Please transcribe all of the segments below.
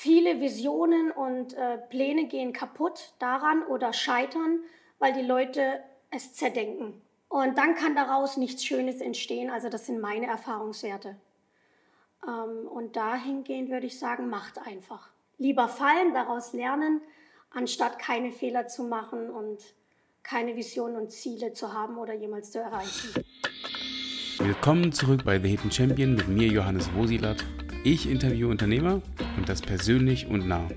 viele Visionen und äh, Pläne gehen kaputt daran oder scheitern, weil die Leute es zerdenken. Und dann kann daraus nichts Schönes entstehen. Also das sind meine Erfahrungswerte. Ähm, und dahingehend würde ich sagen, macht einfach. Lieber fallen, daraus lernen, anstatt keine Fehler zu machen und keine Visionen und Ziele zu haben oder jemals zu erreichen. Willkommen zurück bei The Hidden Champion mit mir, Johannes Wosilat. Ich interviewe Unternehmer und das persönlich und nah.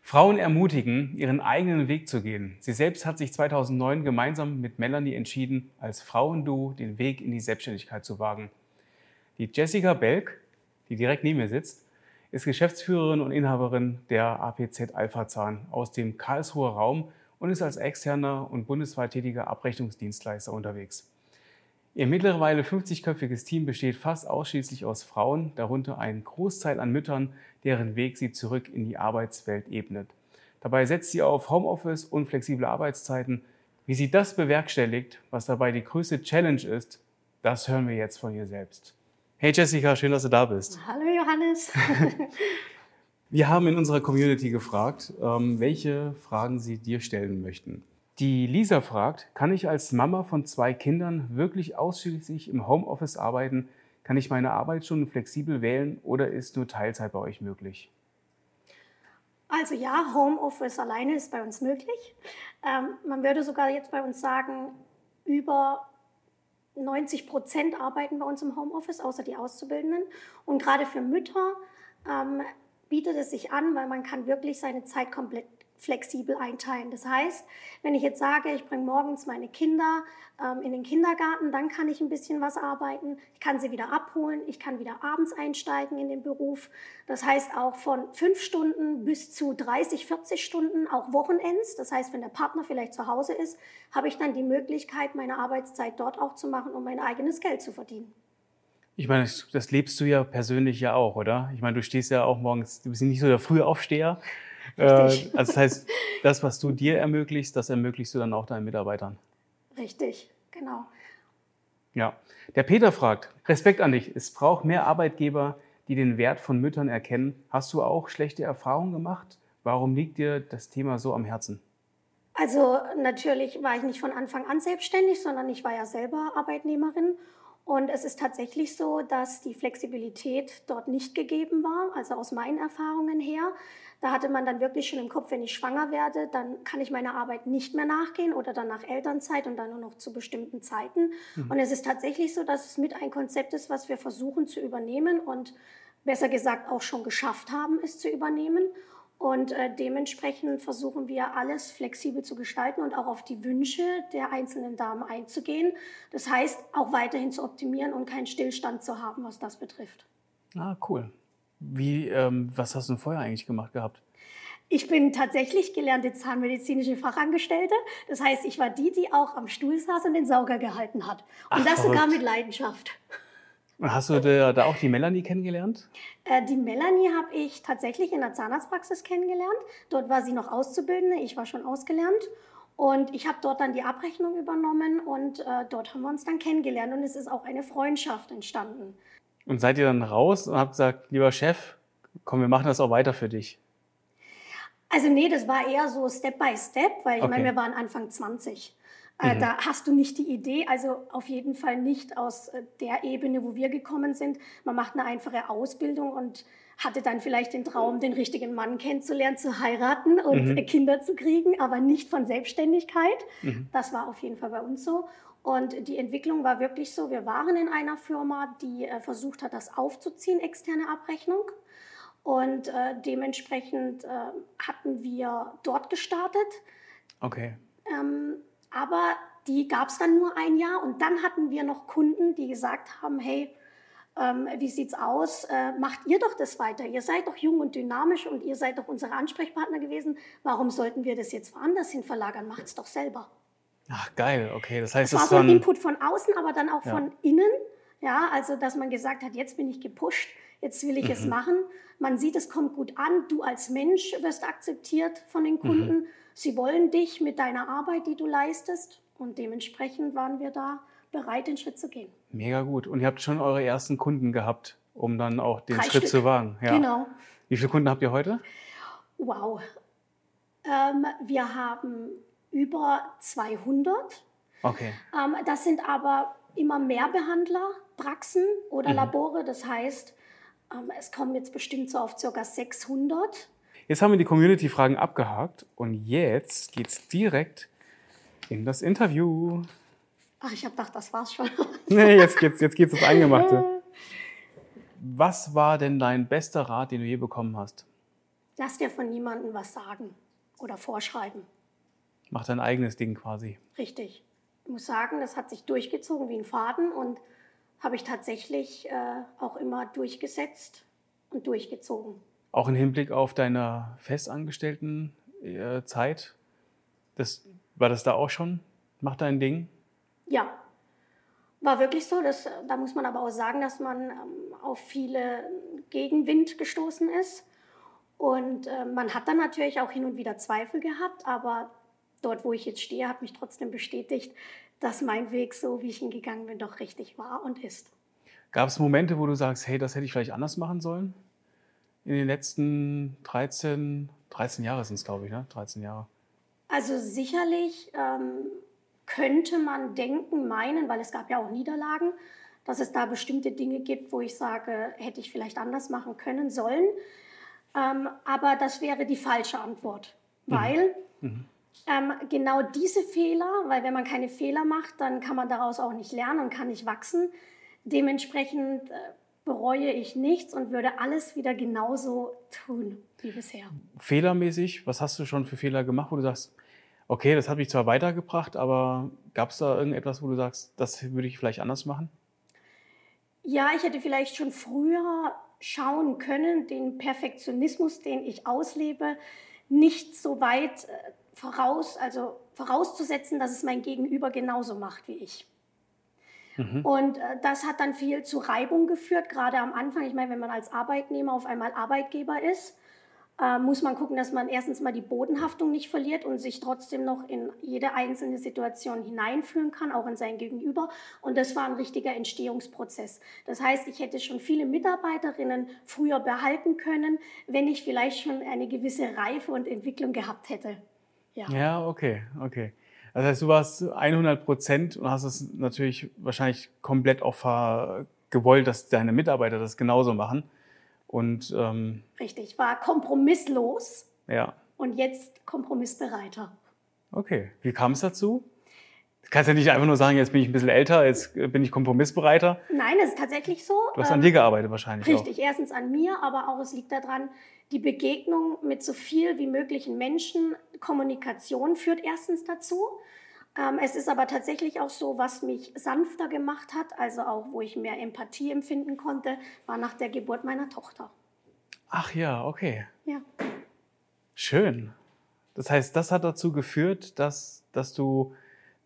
Frauen ermutigen, ihren eigenen Weg zu gehen. Sie selbst hat sich 2009 gemeinsam mit Melanie entschieden, als Frauenduo den Weg in die Selbstständigkeit zu wagen. Die Jessica Belk, die direkt neben mir sitzt, ist Geschäftsführerin und Inhaberin der APZ Alpha Zahn aus dem Karlsruher Raum und ist als externer und bundesweit tätiger Abrechnungsdienstleister unterwegs. Ihr mittlerweile 50-köpfiges Team besteht fast ausschließlich aus Frauen, darunter ein Großteil an Müttern, deren Weg sie zurück in die Arbeitswelt ebnet. Dabei setzt sie auf Homeoffice und flexible Arbeitszeiten. Wie sie das bewerkstelligt, was dabei die größte Challenge ist, das hören wir jetzt von ihr selbst. Hey Jessica, schön, dass du da bist. Hallo Johannes. wir haben in unserer Community gefragt, ähm, welche Fragen sie dir stellen möchten. Die Lisa fragt, kann ich als Mama von zwei Kindern wirklich ausschließlich im Homeoffice arbeiten? Kann ich meine Arbeitsstunden flexibel wählen oder ist nur Teilzeit bei euch möglich? Also ja, Homeoffice alleine ist bei uns möglich. Ähm, man würde sogar jetzt bei uns sagen, über 90 Prozent arbeiten bei uns im Homeoffice, außer die Auszubildenden. Und gerade für Mütter ähm, bietet es sich an, weil man kann wirklich seine Zeit komplett flexibel einteilen. Das heißt, wenn ich jetzt sage, ich bringe morgens meine Kinder ähm, in den Kindergarten, dann kann ich ein bisschen was arbeiten. Ich kann sie wieder abholen. Ich kann wieder abends einsteigen in den Beruf. Das heißt auch von fünf Stunden bis zu 30, 40 Stunden, auch Wochenends. Das heißt, wenn der Partner vielleicht zu Hause ist, habe ich dann die Möglichkeit, meine Arbeitszeit dort auch zu machen, um mein eigenes Geld zu verdienen. Ich meine, das lebst du ja persönlich ja auch, oder? Ich meine, du stehst ja auch morgens, du bist nicht so der frühe Aufsteher. Äh, also das heißt, das, was du dir ermöglichst, das ermöglichst du dann auch deinen Mitarbeitern. Richtig, genau. Ja. Der Peter fragt, Respekt an dich. Es braucht mehr Arbeitgeber, die den Wert von Müttern erkennen. Hast du auch schlechte Erfahrungen gemacht? Warum liegt dir das Thema so am Herzen? Also natürlich war ich nicht von Anfang an selbstständig, sondern ich war ja selber Arbeitnehmerin und es ist tatsächlich so, dass die Flexibilität dort nicht gegeben war, also aus meinen Erfahrungen her. Da hatte man dann wirklich schon im Kopf, wenn ich schwanger werde, dann kann ich meiner Arbeit nicht mehr nachgehen oder dann nach Elternzeit und dann nur noch zu bestimmten Zeiten. Mhm. Und es ist tatsächlich so, dass es mit ein Konzept ist, was wir versuchen zu übernehmen und besser gesagt auch schon geschafft haben, es zu übernehmen. Und äh, dementsprechend versuchen wir alles flexibel zu gestalten und auch auf die Wünsche der einzelnen Damen einzugehen. Das heißt, auch weiterhin zu optimieren und keinen Stillstand zu haben, was das betrifft. Ah, cool. Wie, ähm, was hast du denn vorher eigentlich gemacht gehabt? Ich bin tatsächlich gelernte zahnmedizinische Fachangestellte. Das heißt, ich war die, die auch am Stuhl saß und den Sauger gehalten hat. Und Ach, das verrückt. sogar mit Leidenschaft. Hast du da auch die Melanie kennengelernt? Äh, die Melanie habe ich tatsächlich in der Zahnarztpraxis kennengelernt. Dort war sie noch Auszubildende, ich war schon ausgelernt. Und ich habe dort dann die Abrechnung übernommen und äh, dort haben wir uns dann kennengelernt und es ist auch eine Freundschaft entstanden. Und seid ihr dann raus und habt gesagt, lieber Chef, komm, wir machen das auch weiter für dich? Also nee, das war eher so Step by Step, weil ich okay. meine, wir waren Anfang 20. Äh, mhm. Da hast du nicht die Idee, also auf jeden Fall nicht aus äh, der Ebene, wo wir gekommen sind. Man macht eine einfache Ausbildung und hatte dann vielleicht den Traum, den richtigen Mann kennenzulernen, zu heiraten und mhm. Kinder zu kriegen, aber nicht von Selbstständigkeit. Mhm. Das war auf jeden Fall bei uns so. Und die Entwicklung war wirklich so, wir waren in einer Firma, die äh, versucht hat, das aufzuziehen, externe Abrechnung. Und äh, dementsprechend äh, hatten wir dort gestartet. Okay. Ähm, aber die gab es dann nur ein Jahr und dann hatten wir noch Kunden, die gesagt haben, hey, ähm, wie sieht's aus? Äh, macht ihr doch das weiter. Ihr seid doch jung und dynamisch und ihr seid doch unsere Ansprechpartner gewesen. Warum sollten wir das jetzt woanders hin verlagern? Macht's doch selber. Ach geil, okay. Das heißt, das war so ein Input von außen, aber dann auch ja. von innen. Ja, also dass man gesagt hat, jetzt bin ich gepusht, jetzt will ich mhm. es machen. Man sieht, es kommt gut an. Du als Mensch wirst akzeptiert von den Kunden. Mhm. Sie wollen dich mit deiner Arbeit, die du leistest. Und dementsprechend waren wir da bereit, den Schritt zu gehen. Mega gut. Und ihr habt schon eure ersten Kunden gehabt um dann auch den Drei Schritt Stück. zu wagen. Ja. Genau. Wie viele Kunden habt ihr heute? Wow. Ähm, wir haben über 200. Okay. Ähm, das sind aber immer mehr Behandler, Praxen oder Mhm. Labore. Das heißt, ähm, es kommen jetzt bestimmt so auf ca. 600. Jetzt haben wir die Community-Fragen abgehakt und jetzt geht's direkt in das Interview. Ach, ich habe gedacht, das war's schon. Nee, jetzt geht's, jetzt geht's ins Eingemachte. Was war denn dein bester Rat, den du je bekommen hast? Lass dir von niemandem was sagen oder vorschreiben. Mach dein eigenes Ding quasi. Richtig. Ich muss sagen, das hat sich durchgezogen wie ein Faden und habe ich tatsächlich äh, auch immer durchgesetzt und durchgezogen. Auch im Hinblick auf deine festangestellten äh, Zeit. Das, war das da auch schon? Mach dein Ding. Ja, war wirklich so. Das, da muss man aber auch sagen, dass man ähm, auf viele Gegenwind gestoßen ist. Und äh, man hat dann natürlich auch hin und wieder Zweifel gehabt, aber dort, wo ich jetzt stehe, hat mich trotzdem bestätigt, dass mein Weg, so wie ich ihn gegangen bin, doch richtig war und ist. Gab es Momente, wo du sagst, hey, das hätte ich vielleicht anders machen sollen? In den letzten 13, 13 Jahre sind es, glaube ich, ne? 13 Jahre. Also sicherlich ähm, könnte man denken, meinen, weil es gab ja auch Niederlagen, dass es da bestimmte Dinge gibt, wo ich sage, hätte ich vielleicht anders machen können, sollen. Ähm, aber das wäre die falsche Antwort, weil ähm, genau diese Fehler, weil wenn man keine Fehler macht, dann kann man daraus auch nicht lernen und kann nicht wachsen. Dementsprechend äh, bereue ich nichts und würde alles wieder genauso tun wie bisher. Fehlermäßig, was hast du schon für Fehler gemacht, wo du sagst, okay, das hat mich zwar weitergebracht, aber gab es da irgendetwas, wo du sagst, das würde ich vielleicht anders machen? Ja, ich hätte vielleicht schon früher schauen können, den Perfektionismus, den ich auslebe, nicht so weit äh, voraus, also vorauszusetzen, dass es mein Gegenüber genauso macht wie ich. Und äh, das hat dann viel zu Reibung geführt, gerade am Anfang. Ich meine, wenn man als Arbeitnehmer auf einmal Arbeitgeber ist, äh, muss man gucken, dass man erstens mal die Bodenhaftung nicht verliert und sich trotzdem noch in jede einzelne Situation hineinführen kann, auch in sein Gegenüber. Und das war ein richtiger Entstehungsprozess. Das heißt, ich hätte schon viele Mitarbeiterinnen früher behalten können, wenn ich vielleicht schon eine gewisse Reife und Entwicklung gehabt hätte. Ja. Ja, okay, okay. Das heißt, du warst 100 Prozent und hast es natürlich wahrscheinlich komplett auch gewollt, dass deine Mitarbeiter das genauso machen. Und ähm, Richtig, war kompromisslos ja, und jetzt kompromissbereiter. okay. Wie kam es dazu? Du kannst ja nicht einfach nur sagen, jetzt bin ich ein bisschen älter, jetzt bin ich kompromissbereiter. Nein, es ist tatsächlich so. Du hast an Ähm, dir gearbeitet wahrscheinlich Richtig, erstens an mir, aber auch es liegt daran, die Begegnung mit so viel wie möglichen Menschen, Kommunikation führt erstens dazu. Ähm, es ist aber tatsächlich auch so, was mich sanfter gemacht hat, also auch wo ich mehr Empathie empfinden konnte, war nach der Geburt meiner Tochter. Ach ja, okay. Ja. Schön. Das heißt, das hat dazu geführt, dass, dass du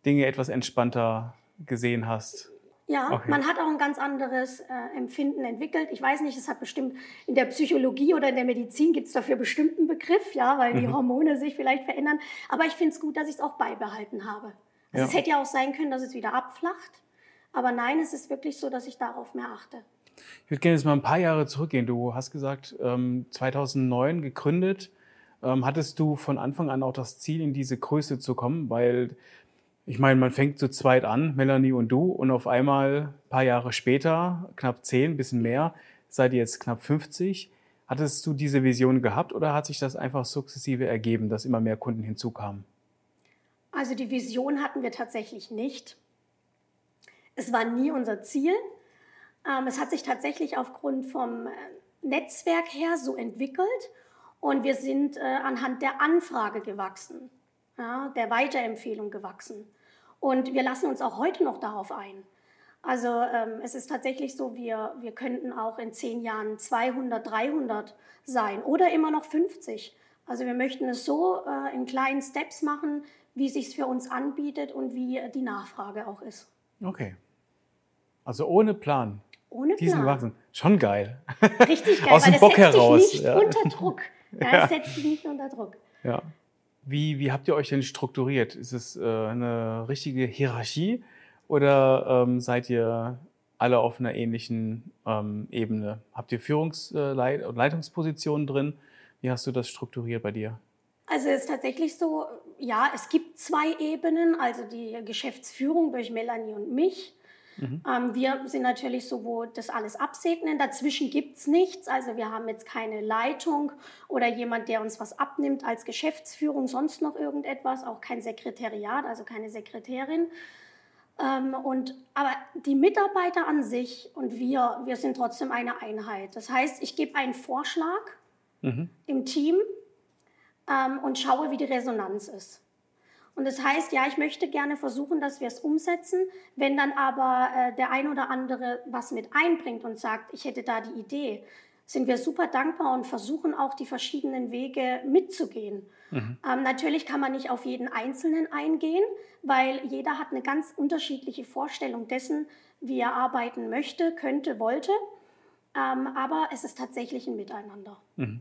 Dinge etwas entspannter gesehen hast. Ja, Okay. man hat auch ein ganz anderes äh, Empfinden entwickelt. Ich weiß nicht, es hat bestimmt in der Psychologie oder in der Medizin gibt es dafür bestimmt einen Begriff, ja, weil die Mhm. Hormone sich vielleicht verändern. Aber ich finde es gut, dass ich es auch beibehalten habe. Also Ja. Es hätte ja auch sein können, dass es wieder abflacht. Aber nein, es ist wirklich so, dass ich darauf mehr achte. Ich würde gerne jetzt mal ein paar Jahre zurückgehen. Du hast gesagt, ähm, 2009 gegründet. Ähm, hattest du von Anfang an auch das Ziel, in diese Größe zu kommen? Weil ich meine, man fängt zu zweit an, Melanie und du, und auf einmal, ein paar Jahre später, knapp zehn, ein bisschen mehr, seid ihr jetzt knapp 50. Hattest du diese Vision gehabt oder hat sich das einfach sukzessive ergeben, dass immer mehr Kunden hinzukamen? Also die Vision hatten wir tatsächlich nicht. Es war nie unser Ziel. Ähm, es hat sich tatsächlich aufgrund vom äh, Netzwerk her so entwickelt und wir sind äh, anhand der Anfrage gewachsen, ja, der Weiterempfehlung gewachsen. Und wir lassen uns auch heute noch darauf ein. Also ähm, es ist tatsächlich so, wir, wir könnten auch in zehn Jahren 200, 300 sein oder immer noch 50. Also wir möchten es so äh, in kleinen Steps machen, wie es sich für uns anbietet und wie die Nachfrage auch ist. Okay. Also ohne Plan. Ohne Diesen Plan. Wachsen. Schon geil. Richtig geil, Aus weil dem es Bock setzt heraus, dich nicht ja. unter Druck. Ja, Ja. Es setzt dich nicht unter Druck. Ja. Wie, wie habt ihr euch denn strukturiert? Ist es äh, eine richtige Hierarchie oder ähm, seid ihr alle auf einer ähnlichen ähm, Ebene. Habt ihr Führungsleit- äh, und Leitungspositionen drin? Wie hast du das strukturiert bei dir? Also es ist tatsächlich so, ja, es gibt zwei Ebenen, also die Geschäftsführung durch Melanie und mich. Mhm. Ähm, wir sind natürlich so, wo das alles absegnen. Dazwischen gibt es nichts. Also wir haben jetzt keine Leitung oder jemand, der uns was abnimmt als Geschäftsführung, sonst noch irgendetwas, auch kein Sekretariat, also keine Sekretärin. Ähm, und, aber die Mitarbeiter an sich und wir, wir sind trotzdem eine Einheit. Das heißt, ich gebe einen Vorschlag mhm. im Team ähm, und schaue, wie die Resonanz ist. Und das heißt, ja, ich möchte gerne versuchen, dass wir es umsetzen. Wenn dann aber äh, der ein oder andere was mit einbringt und sagt, ich hätte da die Idee, sind wir super dankbar und versuchen auch die verschiedenen Wege mitzugehen. Mhm. Ähm, natürlich kann man nicht auf jeden Einzelnen eingehen, weil jeder hat eine ganz unterschiedliche Vorstellung dessen, wie er arbeiten möchte, könnte, wollte. Ähm, aber es ist tatsächlich ein Miteinander. Mhm.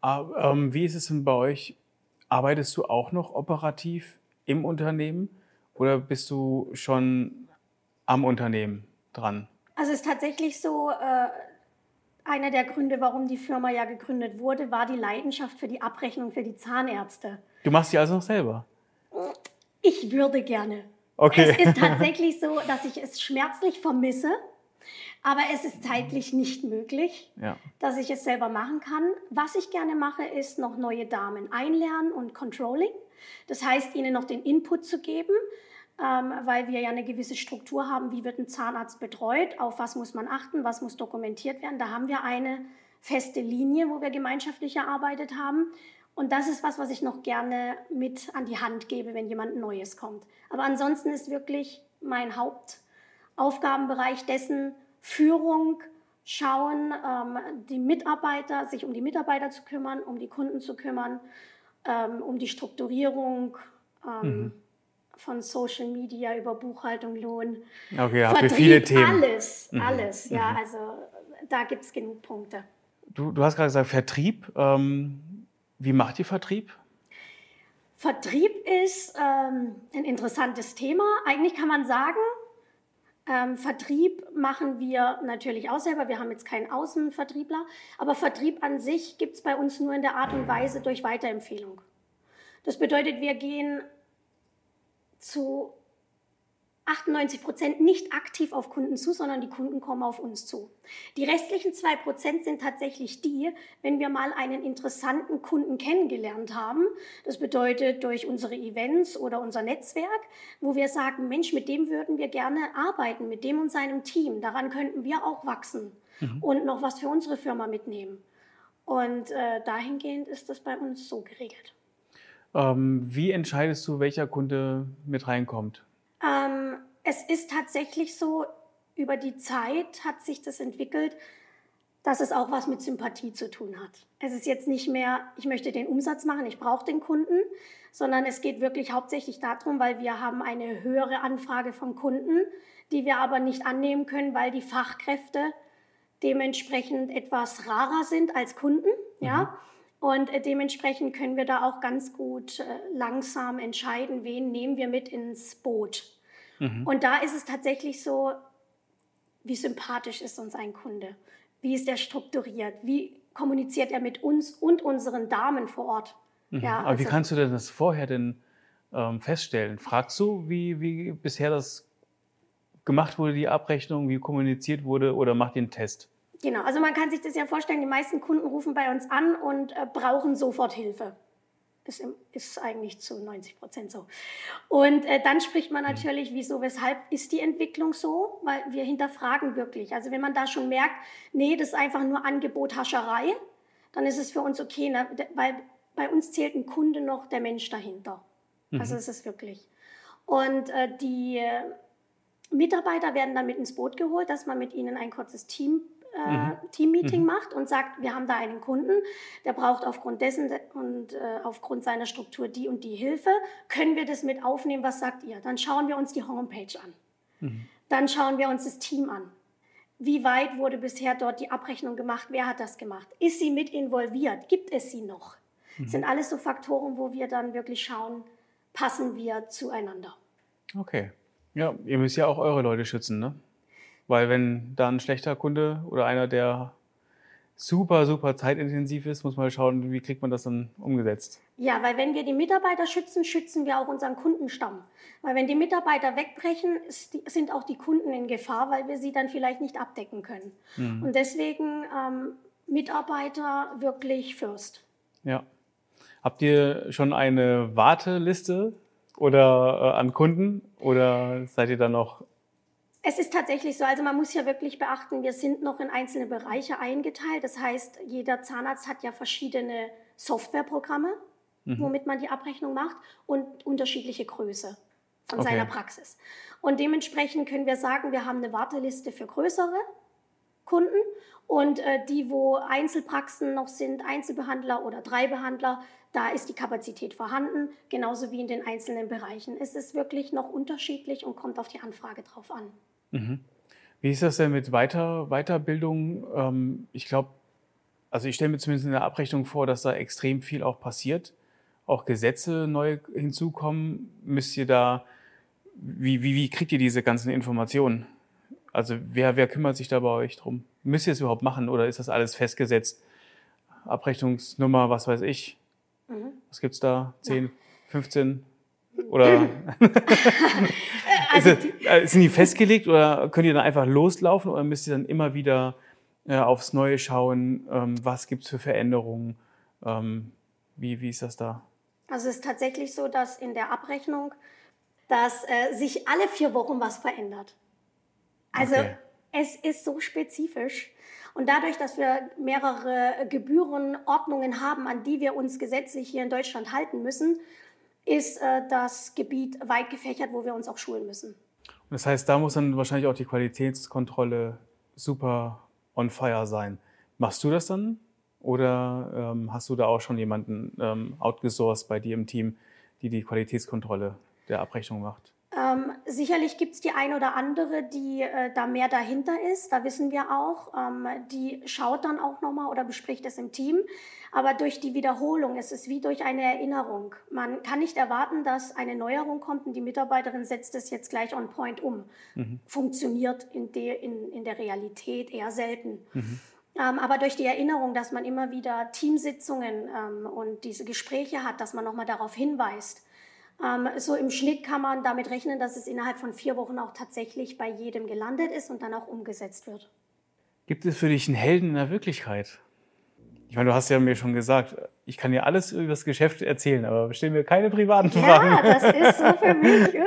Ah, ähm, wie ist es denn bei euch? Arbeitest du auch noch operativ im Unternehmen oder bist du schon am Unternehmen dran? Also es ist tatsächlich so, äh, einer der Gründe, warum die Firma ja gegründet wurde, war die Leidenschaft für die Abrechnung für die Zahnärzte. Du machst die also noch selber? Ich würde gerne. Okay. Es ist tatsächlich so, dass ich es schmerzlich vermisse, aber es ist zeitlich nicht möglich, ja. dass ich es selber machen kann. Was ich gerne mache, ist noch neue Damen einlernen und Controlling. Das heißt, ihnen noch den Input zu geben, ähm, weil wir ja eine gewisse Struktur haben, wie wird ein Zahnarzt betreut, auf was muss man achten, was muss dokumentiert werden. Da haben wir eine feste Linie, wo wir gemeinschaftlich erarbeitet haben. Und das ist was, was ich noch gerne mit an die Hand gebe, wenn jemand Neues kommt. Aber ansonsten ist wirklich mein Hauptaufgabenbereich dessen Führung, schauen, ähm, die Mitarbeiter, sich um die Mitarbeiter zu kümmern, um die Kunden zu kümmern, ähm, um die Strukturierung. Ähm, mhm von Social Media über Buchhaltung, Lohn, okay, Vertrieb, viele Themen. alles, mhm. alles. Ja, mhm. also da gibt es genug Punkte. Du, du hast gerade gesagt Vertrieb. Ähm, wie macht ihr Vertrieb? Vertrieb ist ähm, ein interessantes Thema. Eigentlich kann man sagen, ähm, Vertrieb machen wir natürlich auch selber. Wir haben jetzt keinen Außenvertriebler, aber Vertrieb an sich gibt es bei uns nur in der Art und Weise durch Weiterempfehlung. Das bedeutet, wir gehen zu 98 Prozent nicht aktiv auf Kunden zu, sondern die Kunden kommen auf uns zu. Die restlichen zwei Prozent sind tatsächlich die, wenn wir mal einen interessanten Kunden kennengelernt haben. Das bedeutet durch unsere Events oder unser Netzwerk, wo wir sagen, Mensch, mit dem würden wir gerne arbeiten, mit dem und seinem Team. Daran könnten wir auch wachsen mhm. und noch was für unsere Firma mitnehmen. Und äh, dahingehend ist das bei uns so geregelt. Ähm, wie entscheidest du, welcher Kunde mit reinkommt? Ähm, es ist tatsächlich so, über die Zeit hat sich das entwickelt, dass es auch was mit Sympathie zu tun hat. Es ist jetzt nicht mehr, ich möchte den Umsatz machen, ich brauche den Kunden, sondern es geht wirklich hauptsächlich darum, weil wir haben eine höhere Anfrage von Kunden, die wir aber nicht annehmen können, weil die Fachkräfte dementsprechend etwas rarer sind als Kunden. Mhm. Ja? Und äh, dementsprechend können wir da auch ganz gut äh, langsam entscheiden, wen nehmen wir mit ins Boot. Mhm. Und da ist es tatsächlich so, wie sympathisch ist uns ein Kunde? Wie ist er strukturiert? Wie kommuniziert er mit uns und unseren Damen vor Ort? Mhm. Ja, Aber also, wie kannst du denn das vorher denn ähm, feststellen? Fragst du, wie, wie bisher das gemacht wurde, die Abrechnung, wie kommuniziert wurde, oder macht ihr einen Test? Genau, also man kann sich das ja vorstellen, die meisten Kunden rufen bei uns an und äh, brauchen sofort Hilfe. Ist, im, ist eigentlich zu 90 Prozent so. Und äh, dann spricht man natürlich, wieso, weshalb ist die Entwicklung so? Weil wir hinterfragen wirklich. Also wenn man da schon merkt, nee, das ist einfach nur Angebothascherei, dann ist es für uns okay, ne? weil bei uns zählt ein Kunde noch der Mensch dahinter. Mhm. Also es ist wirklich. Und äh, die äh, Mitarbeiter werden dann mit ins Boot geholt, dass man mit ihnen ein kurzes Team äh, mhm. Teammeeting mhm. macht und sagt, wir haben da einen Kunden, der braucht aufgrund dessen und äh, aufgrund seiner Struktur die und die Hilfe. Können wir das mit aufnehmen? Was sagt ihr? Dann schauen wir uns die Homepage an. Mhm. Dann schauen wir uns das Team an. Wie weit wurde bisher dort die Abrechnung gemacht? Wer hat das gemacht? Ist sie mit involviert? Gibt es sie noch? Das mhm. sind alles so Faktoren, wo wir dann wirklich schauen, passen wir zueinander. Okay. Ja, ihr müsst ja auch eure Leute schützen, ne? Weil wenn da ein schlechter Kunde oder einer, der super, super zeitintensiv ist, muss man schauen, wie kriegt man das dann umgesetzt. Ja, weil wenn wir die Mitarbeiter schützen, schützen wir auch unseren Kundenstamm. Weil wenn die Mitarbeiter wegbrechen, sind auch die Kunden in Gefahr, weil wir sie dann vielleicht nicht abdecken können. Mhm. Und deswegen ähm, Mitarbeiter wirklich first. Ja. Habt ihr schon eine Warteliste oder äh, an Kunden oder seid ihr da noch es ist tatsächlich so, also man muss ja wirklich beachten, wir sind noch in einzelne Bereiche eingeteilt. Das heißt, jeder Zahnarzt hat ja verschiedene Softwareprogramme, mhm. womit man die Abrechnung macht und unterschiedliche Größe von okay. seiner Praxis. Und dementsprechend können wir sagen, wir haben eine Warteliste für größere Kunden und äh, die, wo Einzelpraxen noch sind, Einzelbehandler oder drei Behandler, da ist die Kapazität vorhanden, genauso wie in den einzelnen Bereichen. Es ist wirklich noch unterschiedlich und kommt auf die Anfrage drauf an. Mhm. Wie ist das denn mit Weiter, Weiterbildung? Ähm, ich glaube, also ich stelle mir zumindest in der Abrechnung vor, dass da extrem viel auch passiert. Auch Gesetze neu hinzukommen. Müsst ihr da, wie, wie, wie kriegt ihr diese ganzen Informationen? Also wer, wer kümmert sich da bei euch drum? Müsst ihr es überhaupt machen oder ist das alles festgesetzt? Abrechnungsnummer, was weiß ich. Mhm. Was es da? 10, ja. 15? Oder also die, äh, sind die festgelegt oder könnt ihr dann einfach loslaufen oder müsst ihr dann immer wieder äh, aufs Neue schauen, ähm, was gibt es für Veränderungen? Ähm, wie, wie ist das da? Also es ist tatsächlich so, dass in der Abrechnung, dass äh, sich alle vier Wochen was verändert. Also okay. es ist so spezifisch. Und dadurch, dass wir mehrere Gebührenordnungen haben, an die wir uns gesetzlich hier in Deutschland halten müssen, ist äh, das Gebiet weit gefächert, wo wir uns auch schulen müssen. Das heißt, da muss dann wahrscheinlich auch die Qualitätskontrolle super on fire sein. Machst du das dann? Oder ähm, hast du da auch schon jemanden ähm, outgesourced bei dir im Team, die die Qualitätskontrolle der Abrechnung macht? Ähm, sicherlich gibt es die ein oder andere, die äh, da mehr dahinter ist. Da wissen wir auch. Ähm, die schaut dann auch nochmal oder bespricht es im Team. Aber durch die Wiederholung, es ist wie durch eine Erinnerung. Man kann nicht erwarten, dass eine Neuerung kommt und die Mitarbeiterin setzt es jetzt gleich on point um. Mhm. Funktioniert in, de, in, in der Realität eher selten. Mhm. Ähm, aber durch die Erinnerung, dass man immer wieder Teamsitzungen ähm, und diese Gespräche hat, dass man nochmal darauf hinweist, so im Schnitt kann man damit rechnen, dass es innerhalb von vier Wochen auch tatsächlich bei jedem gelandet ist und dann auch umgesetzt wird. Gibt es für dich einen Helden in der Wirklichkeit? Ich meine, du hast ja mir schon gesagt, ich kann dir alles über das Geschäft erzählen, aber stell mir keine privaten Fragen. Ja, das ist so für mich. Ja.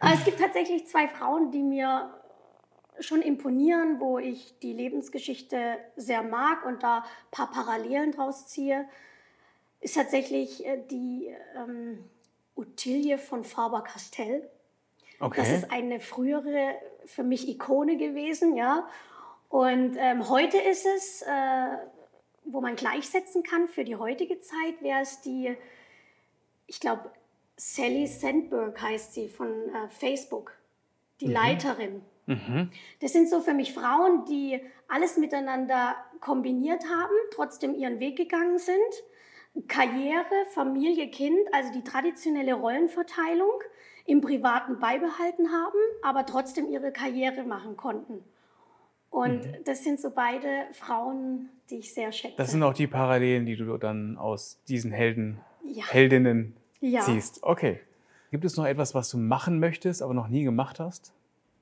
Aber es gibt tatsächlich zwei Frauen, die mir schon imponieren, wo ich die Lebensgeschichte sehr mag und da ein paar Parallelen draus ziehe. Ist tatsächlich äh, die ähm, Ottilie von Faber-Castell. Okay. Das ist eine frühere, für mich Ikone gewesen, ja. Und ähm, heute ist es, äh, wo man gleichsetzen kann für die heutige Zeit, wäre es die, ich glaube, Sally Sandberg heißt sie von äh, Facebook, die mhm. Leiterin. Mhm. Das sind so für mich Frauen, die alles miteinander kombiniert haben, trotzdem ihren Weg gegangen sind Karriere, Familie, Kind, also die traditionelle Rollenverteilung im Privaten beibehalten haben, aber trotzdem ihre Karriere machen konnten. Und mhm. das sind so beide Frauen, die ich sehr schätze. Das sind auch die Parallelen, die du dann aus diesen Helden, ja. Heldinnen ja. ziehst. Okay. Gibt es noch etwas, was du machen möchtest, aber noch nie gemacht hast?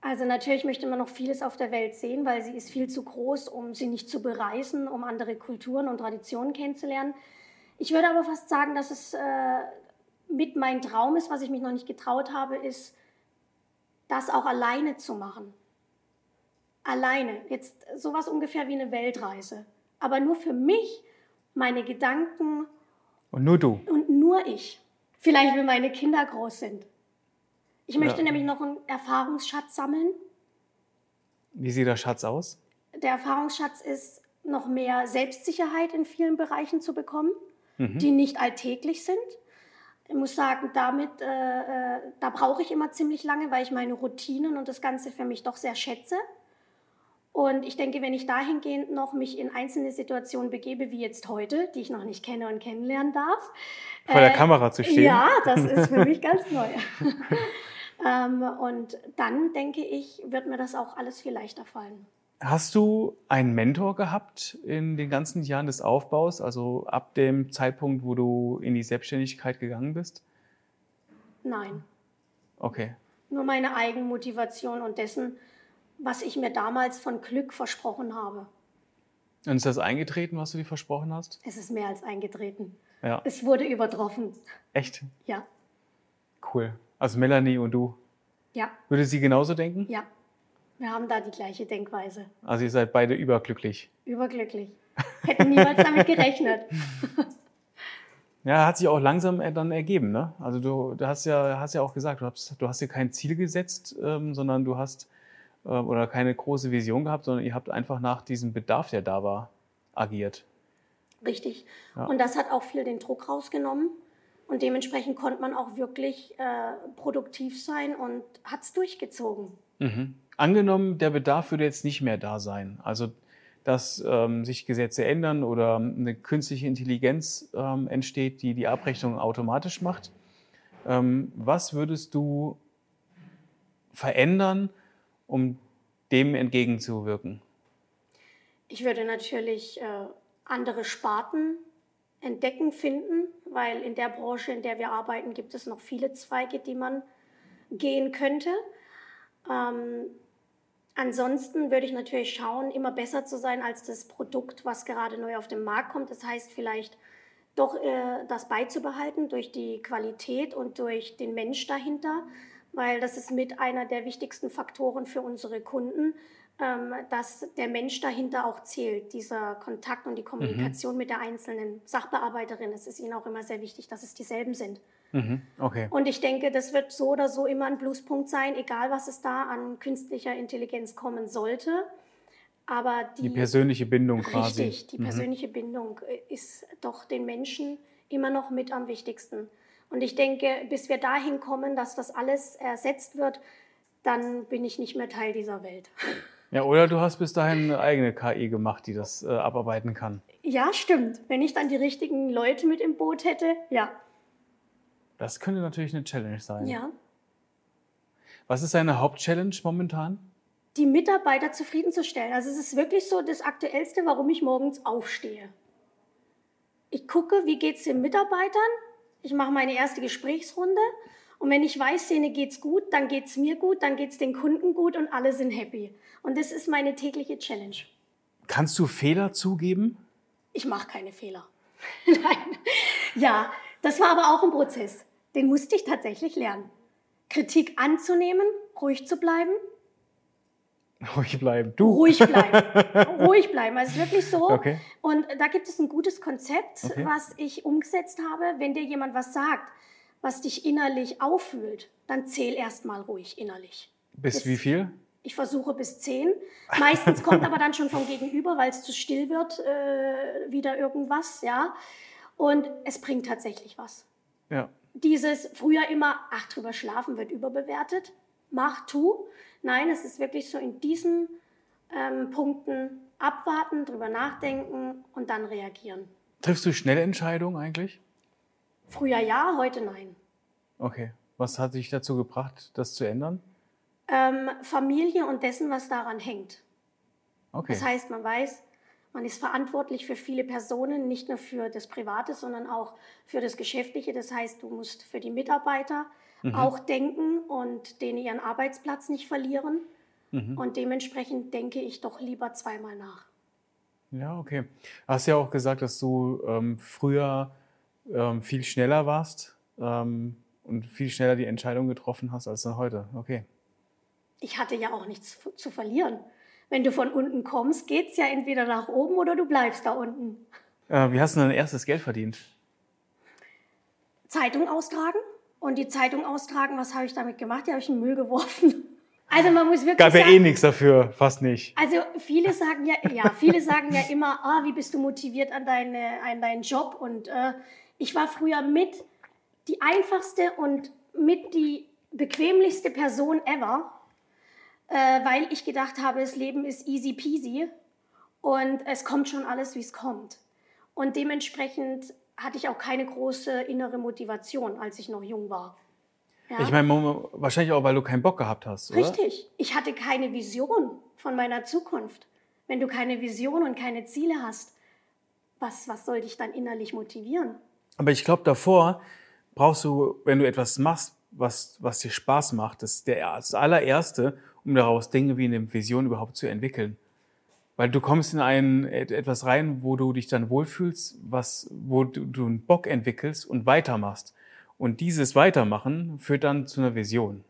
Also natürlich möchte man noch vieles auf der Welt sehen, weil sie ist viel zu groß, um sie nicht zu bereisen, um andere Kulturen und Traditionen kennenzulernen. Ich würde aber fast sagen, dass es äh, mit mein Traum ist, was ich mich noch nicht getraut habe, ist, das auch alleine zu machen. Alleine. Jetzt sowas ungefähr wie eine Weltreise. Aber nur für mich, meine Gedanken. Und nur du. Und nur ich. Vielleicht, wenn meine Kinder groß sind. Ich möchte ja. nämlich noch einen Erfahrungsschatz sammeln. Wie sieht der Schatz aus? Der Erfahrungsschatz ist, noch mehr Selbstsicherheit in vielen Bereichen zu bekommen mhm. die nicht alltäglich sind. Ich muss sagen, damit, äh, äh, da brauche ich immer ziemlich lange, weil ich meine Routinen und das Ganze für mich doch sehr schätze. Und ich denke, wenn ich dahingehend noch mich in einzelne Situationen begebe, wie jetzt heute, die ich noch nicht kenne und kennenlernen darf. Vor äh, der Kamera zu stehen. Ja, das ist für mich ganz neu. Ähm, und dann, denke ich, wird mir das auch alles viel leichter fallen. Hast du einen Mentor gehabt in den ganzen Jahren des Aufbaus, also ab dem Zeitpunkt, wo du in die Selbstständigkeit gegangen bist? Nein. Okay. Nur meine Eigenmotivation und dessen, was ich mir damals von Glück versprochen habe. Und ist das eingetreten, was du dir versprochen hast? Es ist mehr als eingetreten. Ja. Es wurde übertroffen. Echt? Ja. Cool. Also Melanie und du. Ja. Würde sie genauso denken? Ja. Wir haben da die gleiche Denkweise. Also ihr seid beide überglücklich. Überglücklich. Hätten niemals damit gerechnet. Ja, hat sich auch langsam dann ergeben. Ne? Also du, du hast, ja, hast ja auch gesagt, du hast, du hast dir kein Ziel gesetzt, ähm, sondern du hast äh, oder keine große Vision gehabt, sondern ihr habt einfach nach diesem Bedarf, der da war, agiert. Richtig. Ja. Und das hat auch viel den Druck rausgenommen. Und dementsprechend konnte man auch wirklich äh, produktiv sein und hat es durchgezogen. Mhm. Angenommen, der Bedarf würde jetzt nicht mehr da sein. Also dass ähm, sich Gesetze ändern oder eine künstliche Intelligenz ähm, entsteht, die die Abrechnung automatisch macht. Ähm, was würdest du verändern, um dem entgegenzuwirken? Ich würde natürlich äh, andere Sparten entdecken, finden, weil in der Branche, in der wir arbeiten, gibt es noch viele Zweige, die man gehen könnte. Ansonsten würde ich natürlich schauen, immer besser zu sein als das Produkt, was gerade neu auf den Markt kommt. Das heißt vielleicht doch äh, das beizubehalten durch die Qualität und durch den Mensch dahinter, weil das ist mit einer der wichtigsten Faktoren für unsere Kunden, ähm, dass der Mensch dahinter auch zählt, dieser Kontakt und die Kommunikation mhm. mit der einzelnen Sachbearbeiterin. Es ist ihnen auch immer sehr wichtig, dass es dieselben sind. Mhm. Okay. Und ich denke, das wird so oder so immer ein Pluspunkt sein, egal was es da an künstlicher Intelligenz kommen sollte. Aber die, die persönliche Bindung quasi. Richtig, die mhm. persönliche Bindung äh, ist doch den Menschen immer noch mit am wichtigsten. Und ich denke, bis wir dahin kommen, dass das alles ersetzt wird, dann bin ich nicht mehr Teil dieser Welt. Ja, oder du hast bis dahin eine eigene KI gemacht, die das äh, abarbeiten kann. Ja, stimmt. Wenn ich dann die richtigen Leute mit im Boot hätte, ja. Das könnte natürlich eine Challenge sein. Ja. Was ist deine Hauptchallenge momentan? Die Mitarbeiter zufriedenzustellen. Also es ist wirklich so das Aktuellste, warum ich morgens aufstehe. Ich gucke, wie geht es den Mitarbeitern. Ich mache meine erste Gesprächsrunde. Und wenn ich weiß, denen geht's gut, dann geht es mir gut, dann geht es den Kunden gut und alle sind happy. Und das ist meine tägliche Challenge. Kannst du Fehler zugeben? Ich mache keine Fehler. Nein. Ja, das war aber auch ein Prozess. Den musste ich tatsächlich lernen. Kritik anzunehmen, ruhig zu bleiben. Ruhig bleiben, du. Ruhig bleiben. ruhig bleiben. Also wirklich so. Okay. Und da gibt es ein gutes Konzept, Okay. was ich umgesetzt habe. Wenn dir jemand was sagt, was dich innerlich auffühlt, dann zähl erst mal ruhig innerlich. Bis Das- wie viel? Ich versuche bis zehn. Meistens kommt aber dann schon vom Gegenüber, weil es zu still wird, äh, wieder irgendwas, ja. Und es bringt tatsächlich was. Ja. Dieses früher immer, ach, drüber schlafen wird überbewertet. Mach, tu. Nein, es ist wirklich so in diesen ähm, Punkten abwarten, drüber nachdenken und dann reagieren. Triffst du schnelle Entscheidungen eigentlich? Früher ja, heute nein. Okay. Was hat dich dazu gebracht, das zu ändern? Ähm, Familie und dessen, was daran hängt. Okay. Das heißt, man weiß, man ist verantwortlich für viele Personen, nicht nur für das Private, sondern auch für das Geschäftliche. Das heißt, du musst für die Mitarbeiter Mhm. auch denken und denen ihren Arbeitsplatz nicht verlieren. Mhm. Und dementsprechend denke ich doch lieber zweimal nach. Ja, okay. Du hast ja auch gesagt, dass du ähm, früher ähm, viel schneller warst ähm, und viel schneller die Entscheidung getroffen hast als dann heute. Okay. Ich hatte ja auch nichts zu verlieren. Wenn du von unten kommst, geht es ja entweder nach oben oder du bleibst da unten. Äh, wie hast du dein erstes Geld verdient? Zeitung austragen und die Zeitung austragen, was habe ich damit gemacht? Die habe ich in den Müll geworfen. Also man muss wirklich Gab ja sagen, eh nichts dafür, fast nicht. Also viele sagen ja, ja, viele sagen ja immer, ah, wie bist du motiviert an, deine, an deinen Job? Und äh, ich war früher mit die einfachste und mit die bequemlichste Person ever, äh, weil ich gedacht habe, das Leben ist easy peasy und es kommt schon alles, wie es kommt. Und dementsprechend hatte ich auch keine große innere Motivation, als ich noch jung war. Ja? Ich meine, wahrscheinlich auch, weil du keinen Bock gehabt hast, oder? Richtig. Ich hatte keine Vision von meiner Zukunft. Wenn du keine Vision und keine Ziele hast, was, was soll dich dann innerlich motivieren? Aber ich glaube, davor brauchst du, wenn du etwas machst, was, was dir Spaß macht, das ist der, das allererste, um daraus Dinge wie eine Vision überhaupt zu entwickeln. Weil du kommst in ein, etwas rein, wo du dich dann wohlfühlst, was, wo du, einen Bock entwickelst und weitermachst. Und dieses Weitermachen führt dann zu einer Vision.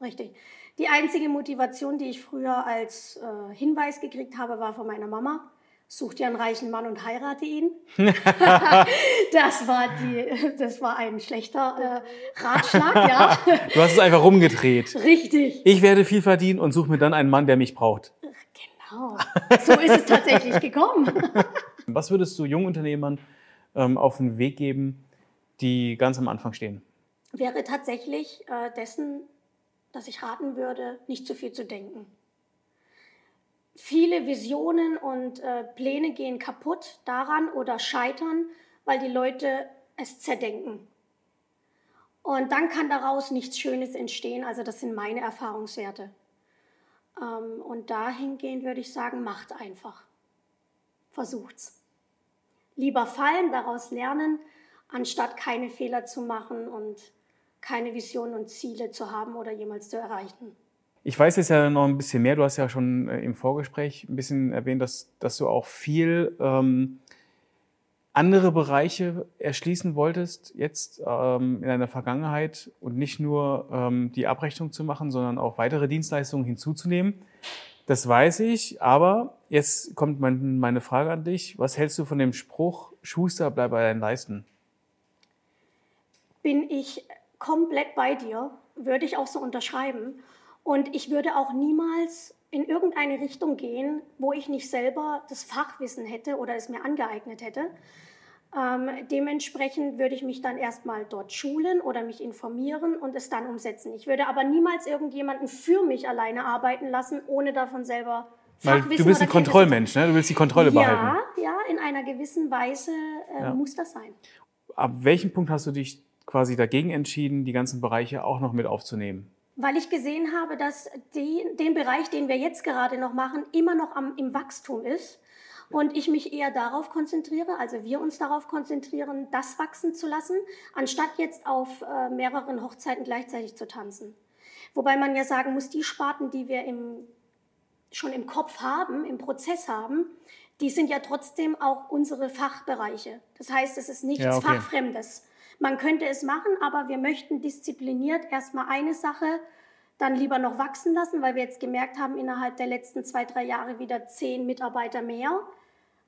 Richtig. Die einzige Motivation, die ich früher als äh, Hinweis gekriegt habe, war von meiner Mama. Such dir einen reichen Mann und heirate ihn. das, war die, das war ein schlechter äh, Ratschlag, ja. Du hast es einfach rumgedreht. Richtig. Ich werde viel verdienen und suche mir dann einen Mann, der mich braucht. Genau. So ist es tatsächlich gekommen. Was würdest du Jungunternehmern ähm, auf den Weg geben, die ganz am Anfang stehen? Wäre tatsächlich äh, dessen, dass ich raten würde, nicht zu viel zu denken. Viele Visionen und äh, Pläne gehen kaputt daran oder scheitern, weil die Leute es zerdenken. Und dann kann daraus nichts Schönes entstehen. Also das sind meine Erfahrungswerte. Ähm, und dahingehend würde ich sagen, macht einfach. Versucht's. Lieber fallen, daraus lernen, anstatt keine Fehler zu machen und keine Visionen und Ziele zu haben oder jemals zu erreichen. Ich weiß jetzt ja noch ein bisschen mehr. Du hast ja schon äh, im Vorgespräch ein bisschen erwähnt, dass, dass du auch viel ähm, andere Bereiche erschließen wolltest, jetzt ähm, in deiner Vergangenheit und nicht nur ähm, die Abrechnung zu machen, sondern auch weitere Dienstleistungen hinzuzunehmen. Das weiß ich, aber jetzt kommt mein, meine Frage an dich. Was hältst du von dem Spruch, Schuster, bleib bei deinen Leisten? Bin ich komplett bei dir, würde ich auch so unterschreiben. Und ich würde auch niemals in irgendeine Richtung gehen, wo ich nicht selber das Fachwissen hätte oder es mir angeeignet hätte. Ähm, dementsprechend würde ich mich dann erstmal dort schulen oder mich informieren und es dann umsetzen. Ich würde aber niemals irgendjemanden für mich alleine arbeiten lassen, ohne davon selber Weil Fachwissen Du bist ein Kontrollmensch, ne? Du willst die Kontrolle ja, behalten. Ja, in einer gewissen Weise äh, ja. muss das sein. Ab welchem Punkt hast du dich quasi dagegen entschieden, die ganzen Bereiche auch noch mit aufzunehmen? Weil ich gesehen habe, dass die, den Bereich, den wir jetzt gerade noch machen, immer noch am, im Wachstum ist und ich mich eher darauf konzentriere, also wir uns darauf konzentrieren, das wachsen zu lassen, anstatt jetzt auf äh, mehreren Hochzeiten gleichzeitig zu tanzen. Wobei man ja sagen muss, die Sparten, die wir im, schon im Kopf haben, im Prozess haben, die sind ja trotzdem auch unsere Fachbereiche. Das heißt, es ist nichts ja, okay. Fachfremdes. Man könnte es machen, aber wir möchten diszipliniert erstmal eine Sache dann lieber noch wachsen lassen, weil wir jetzt gemerkt haben, innerhalb der letzten zwei, drei Jahre wieder zehn Mitarbeiter mehr.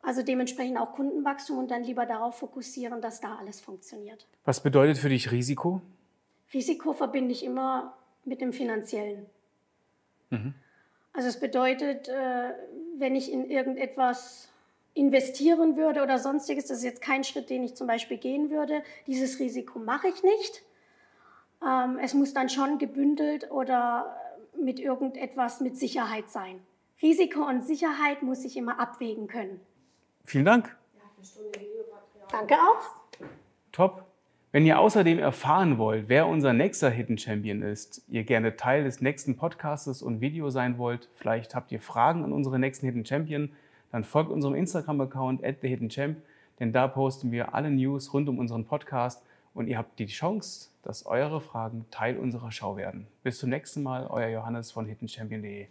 Also dementsprechend auch Kundenwachstum und dann lieber darauf fokussieren, dass da alles funktioniert. Was bedeutet für dich Risiko? Risiko verbinde ich immer mit dem finanziellen. Mhm. Also es bedeutet, äh, wenn ich in irgendetwas investieren würde oder sonstiges, das ist jetzt kein Schritt, den ich zum Beispiel gehen würde. Dieses Risiko mache ich nicht. Ähm, es muss dann schon gebündelt oder mit irgendetwas mit Sicherheit sein. Risiko und Sicherheit muss ich immer abwägen können. Vielen Dank. Danke auch. Top. Wenn ihr außerdem erfahren wollt, wer unser nächster Hidden Champion ist, ihr gerne Teil des nächsten Podcasts und Video sein wollt, vielleicht habt ihr Fragen an unseren nächsten Hidden Champion, dann folgt unserem Instagram-Account at the Hidden Champ, denn da posten wir alle News rund um unseren Podcast und ihr habt die Chance, dass eure Fragen Teil unserer Show werden. Bis zum nächsten Mal, euer Johannes von hiddenchampion.de.